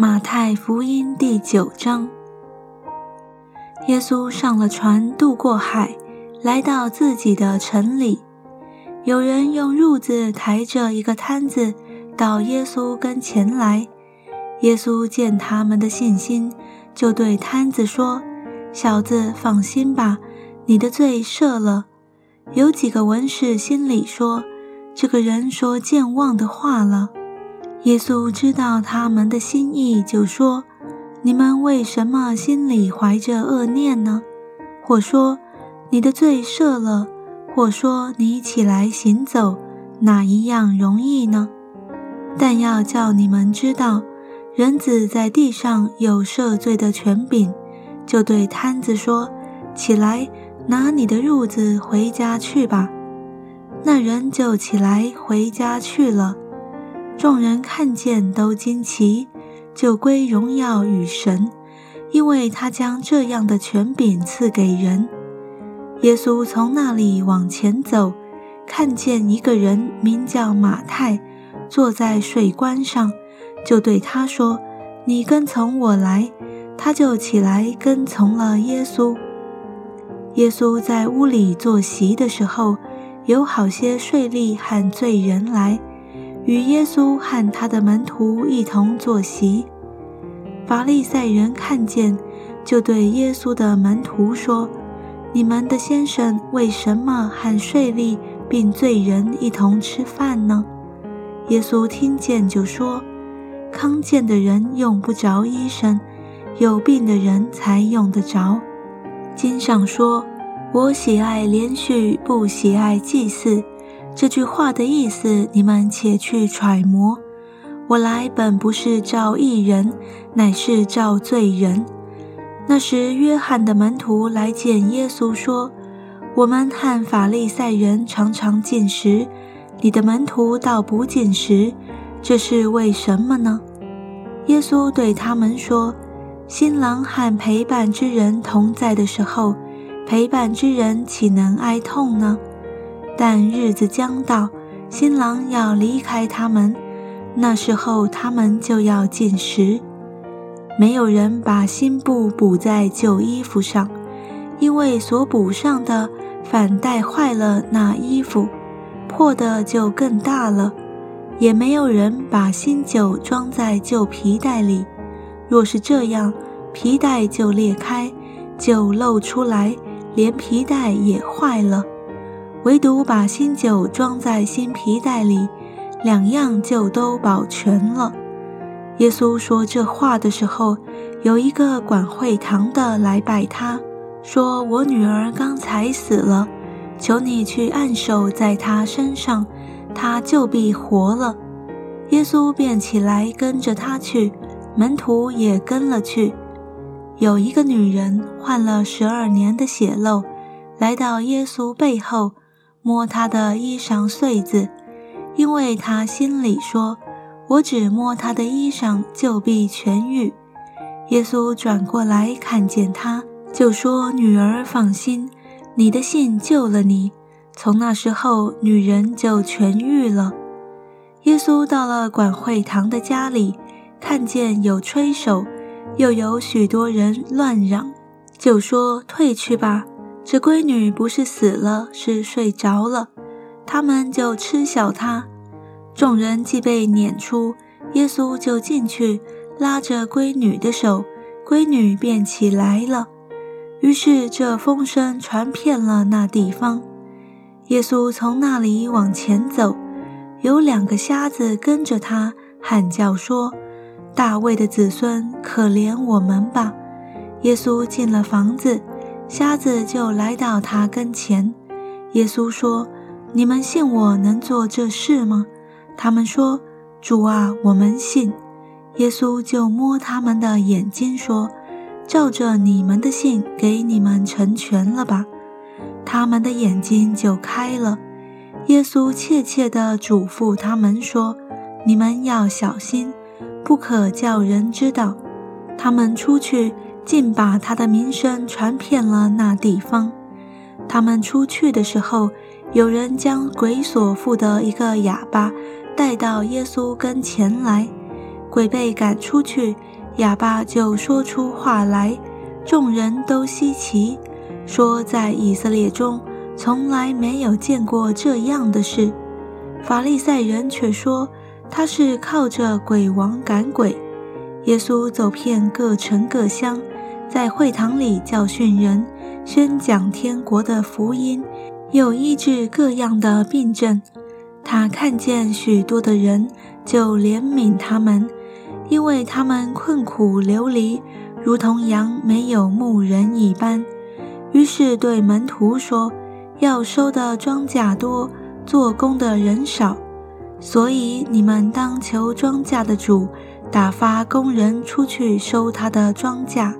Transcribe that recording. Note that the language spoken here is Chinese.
马太福音第九章，耶稣上了船，渡过海，来到自己的城里。有人用褥子抬着一个摊子到耶稣跟前来。耶稣见他们的信心，就对摊子说：“小子，放心吧，你的罪赦了。”有几个文士心里说：“这个人说健忘的话了。”耶稣知道他们的心意，就说：“你们为什么心里怀着恶念呢？或说你的罪赦了，或说你起来行走，哪一样容易呢？但要叫你们知道，人子在地上有赦罪的权柄。”就对摊子说：“起来，拿你的褥子回家去吧。”那人就起来回家去了。众人看见都惊奇，就归荣耀与神，因为他将这样的权柄赐给人。耶稣从那里往前走，看见一个人名叫马太，坐在水关上，就对他说：“你跟从我来。”他就起来跟从了耶稣。耶稣在屋里坐席的时候，有好些税吏和罪人来。与耶稣和他的门徒一同坐席，法利赛人看见，就对耶稣的门徒说：“你们的先生为什么和税吏并罪人一同吃饭呢？”耶稣听见就说：“康健的人用不着医生，有病的人才用得着。经上说：我喜爱连续，不喜爱祭祀。”这句话的意思，你们且去揣摩。我来本不是召义人，乃是召罪人。那时，约翰的门徒来见耶稣，说：“我们和法利赛人常常进食，你的门徒倒不进食，这是为什么呢？”耶稣对他们说：“新郎和陪伴之人同在的时候，陪伴之人岂能哀痛呢？”但日子将到，新郎要离开他们，那时候他们就要进食。没有人把新布补在旧衣服上，因为所补上的反带坏了那衣服，破的就更大了。也没有人把新酒装在旧皮袋里，若是这样，皮袋就裂开，酒漏出来，连皮袋也坏了。唯独把新酒装在新皮袋里，两样就都保全了。耶稣说这话的时候，有一个管会堂的来拜他，说：“我女儿刚才死了，求你去按手在她身上，她就必活了。”耶稣便起来跟着他去，门徒也跟了去。有一个女人患了十二年的血漏，来到耶稣背后。摸他的衣裳穗子，因为他心里说：“我只摸他的衣裳，就必痊愈。”耶稣转过来看见他，就说：“女儿放心，你的信救了你。”从那时候，女人就痊愈了。耶稣到了管会堂的家里，看见有吹手，又有许多人乱嚷，就说：“退去吧。”这闺女不是死了，是睡着了。他们就嗤笑她。众人既被撵出，耶稣就进去，拉着闺女的手，闺女便起来了。于是这风声传遍了那地方。耶稣从那里往前走，有两个瞎子跟着他，喊叫说：“大卫的子孙，可怜我们吧！”耶稣进了房子。瞎子就来到他跟前，耶稣说：“你们信我能做这事吗？”他们说：“主啊，我们信。”耶稣就摸他们的眼睛说：“照着你们的信，给你们成全了吧。”他们的眼睛就开了。耶稣切切地嘱咐他们说：“你们要小心，不可叫人知道。”他们出去。竟把他的名声传遍了那地方。他们出去的时候，有人将鬼所附的一个哑巴带到耶稣跟前来。鬼被赶出去，哑巴就说出话来，众人都稀奇，说在以色列中从来没有见过这样的事。法利赛人却说他是靠着鬼王赶鬼。耶稣走遍各城各乡，在会堂里教训人，宣讲天国的福音，又医治各样的病症。他看见许多的人，就怜悯他们。因为他们困苦流离，如同羊没有牧人一般，于是对门徒说：“要收的庄稼多，做工的人少，所以你们当求庄稼的主打发工人出去收他的庄稼。”